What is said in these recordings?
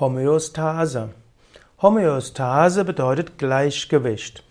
Homöostase. Homöostase bedeutet Gleichgewicht.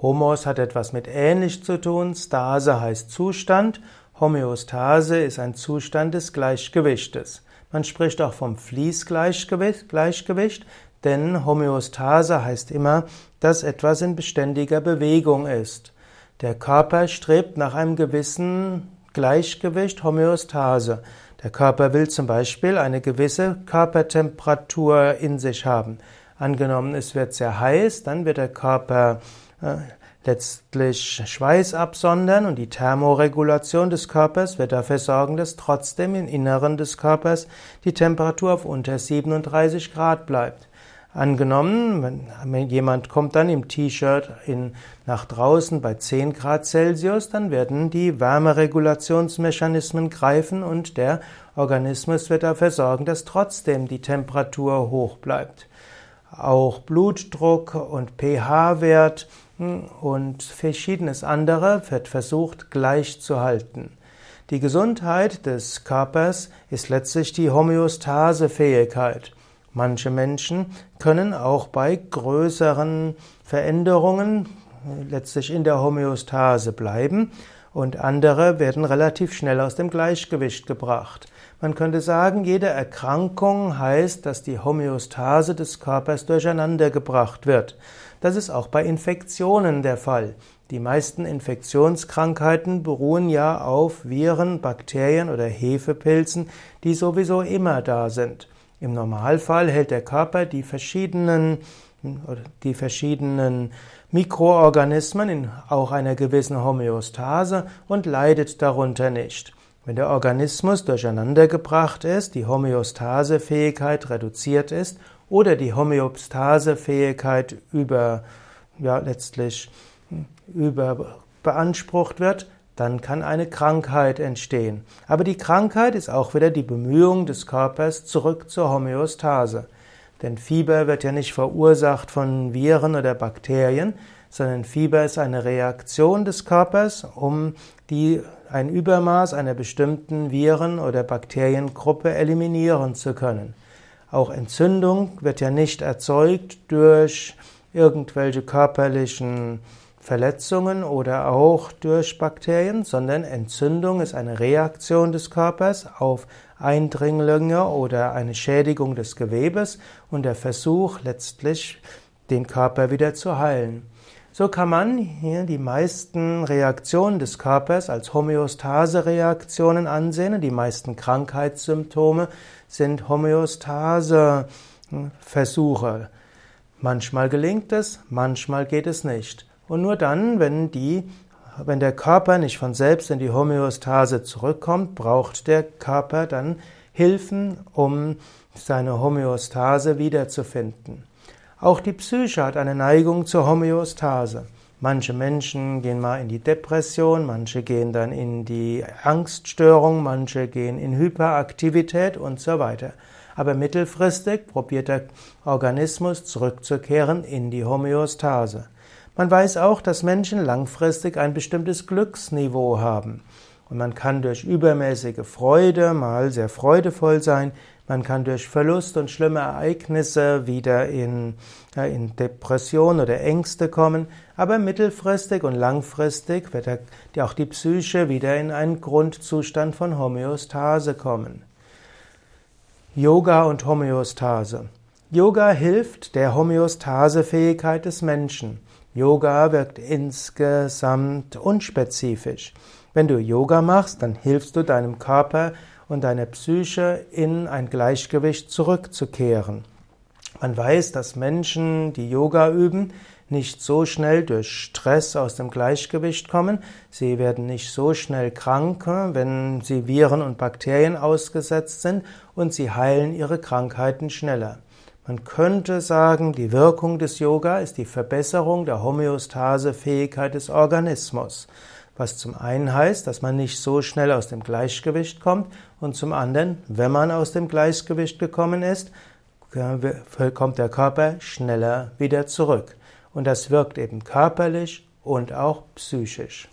Homos hat etwas mit ähnlich zu tun, Stase heißt Zustand, Homöostase ist ein Zustand des Gleichgewichtes. Man spricht auch vom Fließgleichgewicht, Gleichgewicht, denn Homöostase heißt immer, dass etwas in beständiger Bewegung ist. Der Körper strebt nach einem gewissen Gleichgewicht, Homöostase. Der Körper will zum Beispiel eine gewisse Körpertemperatur in sich haben. Angenommen, es wird sehr heiß, dann wird der Körper äh, letztlich Schweiß absondern und die Thermoregulation des Körpers wird dafür sorgen, dass trotzdem im Inneren des Körpers die Temperatur auf unter 37 Grad bleibt. Angenommen, wenn jemand kommt dann im T-Shirt nach draußen bei 10 Grad Celsius, dann werden die Wärmeregulationsmechanismen greifen und der Organismus wird dafür sorgen, dass trotzdem die Temperatur hoch bleibt. Auch Blutdruck und pH-Wert hm, und verschiedenes andere wird versucht gleich zu halten. Die Gesundheit des Körpers ist letztlich die Homöostasefähigkeit. Manche Menschen können auch bei größeren Veränderungen letztlich in der Homöostase bleiben und andere werden relativ schnell aus dem Gleichgewicht gebracht. Man könnte sagen, jede Erkrankung heißt, dass die Homöostase des Körpers durcheinander gebracht wird. Das ist auch bei Infektionen der Fall. Die meisten Infektionskrankheiten beruhen ja auf Viren, Bakterien oder Hefepilzen, die sowieso immer da sind. Im Normalfall hält der Körper die verschiedenen, die verschiedenen Mikroorganismen in auch einer gewissen Homöostase und leidet darunter nicht. Wenn der Organismus durcheinandergebracht ist, die Homöostasefähigkeit reduziert ist oder die Homöostasefähigkeit über, ja, letztlich über beansprucht wird, dann kann eine Krankheit entstehen. Aber die Krankheit ist auch wieder die Bemühung des Körpers zurück zur Homöostase. Denn Fieber wird ja nicht verursacht von Viren oder Bakterien, sondern Fieber ist eine Reaktion des Körpers, um die, ein Übermaß einer bestimmten Viren- oder Bakteriengruppe eliminieren zu können. Auch Entzündung wird ja nicht erzeugt durch irgendwelche körperlichen Verletzungen oder auch durch Bakterien, sondern Entzündung ist eine Reaktion des Körpers auf Eindringlinge oder eine Schädigung des Gewebes und der Versuch letztlich den Körper wieder zu heilen. So kann man hier die meisten Reaktionen des Körpers als Homöostase-Reaktionen ansehen. Die meisten Krankheitssymptome sind Homöostase-Versuche. Manchmal gelingt es, manchmal geht es nicht. Und nur dann, wenn die, wenn der Körper nicht von selbst in die Homöostase zurückkommt, braucht der Körper dann Hilfen, um seine Homöostase wiederzufinden. Auch die Psyche hat eine Neigung zur Homöostase. Manche Menschen gehen mal in die Depression, manche gehen dann in die Angststörung, manche gehen in Hyperaktivität und so weiter. Aber mittelfristig probiert der Organismus zurückzukehren in die Homöostase. Man weiß auch, dass Menschen langfristig ein bestimmtes Glücksniveau haben. Und man kann durch übermäßige Freude mal sehr freudevoll sein, man kann durch Verlust und schlimme Ereignisse wieder in, ja, in Depression oder Ängste kommen, aber mittelfristig und langfristig wird auch die Psyche wieder in einen Grundzustand von Homöostase kommen. Yoga und Homöostase. Yoga hilft der Homöostasefähigkeit des Menschen. Yoga wirkt insgesamt unspezifisch. Wenn du Yoga machst, dann hilfst du deinem Körper und deiner Psyche in ein Gleichgewicht zurückzukehren. Man weiß, dass Menschen, die Yoga üben, nicht so schnell durch Stress aus dem Gleichgewicht kommen. Sie werden nicht so schnell krank, wenn sie Viren und Bakterien ausgesetzt sind und sie heilen ihre Krankheiten schneller. Man könnte sagen, die Wirkung des Yoga ist die Verbesserung der Homöostasefähigkeit des Organismus, was zum einen heißt, dass man nicht so schnell aus dem Gleichgewicht kommt und zum anderen, wenn man aus dem Gleichgewicht gekommen ist, kommt der Körper schneller wieder zurück. Und das wirkt eben körperlich und auch psychisch.